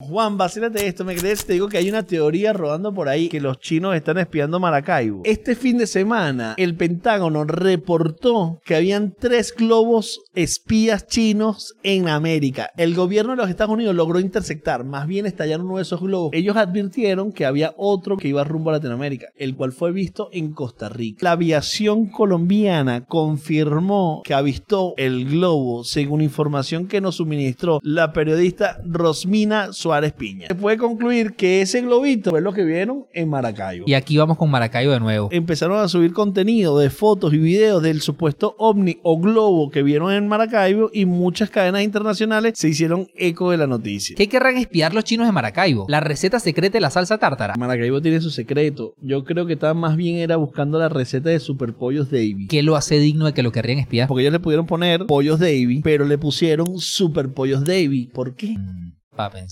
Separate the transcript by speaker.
Speaker 1: Juan, vacílate esto, ¿me crees? Te digo que hay una teoría rodando por ahí que los chinos están espiando Maracaibo. Este fin de semana, el Pentágono reportó que habían tres globos espías chinos en América. El gobierno de los Estados Unidos logró interceptar, más bien estallaron uno de esos globos. Ellos advirtieron que había otro que iba rumbo a Latinoamérica, el cual fue visto en Costa Rica. La aviación colombiana confirmó que avistó el globo, según información que nos suministró la periodista Rosmina Suárez Piña. Se puede concluir que ese globito es lo que vieron en Maracaibo.
Speaker 2: Y aquí vamos con Maracaibo de nuevo.
Speaker 1: Empezaron a subir contenido de fotos y videos del supuesto ovni o globo que vieron en Maracaibo y muchas cadenas internacionales se hicieron eco de la noticia.
Speaker 2: ¿Qué querrán espiar los chinos de Maracaibo? La receta secreta de la salsa tártara.
Speaker 1: Maracaibo tiene su secreto. Yo creo que estaba más bien era buscando la receta de Super Pollos Davy.
Speaker 2: ¿Qué lo hace digno de que lo querrían espiar?
Speaker 1: Porque ellos le pudieron poner Pollos Davy, pero le pusieron Super Pollos Davy. ¿Por qué?
Speaker 2: Mm, Para pensar.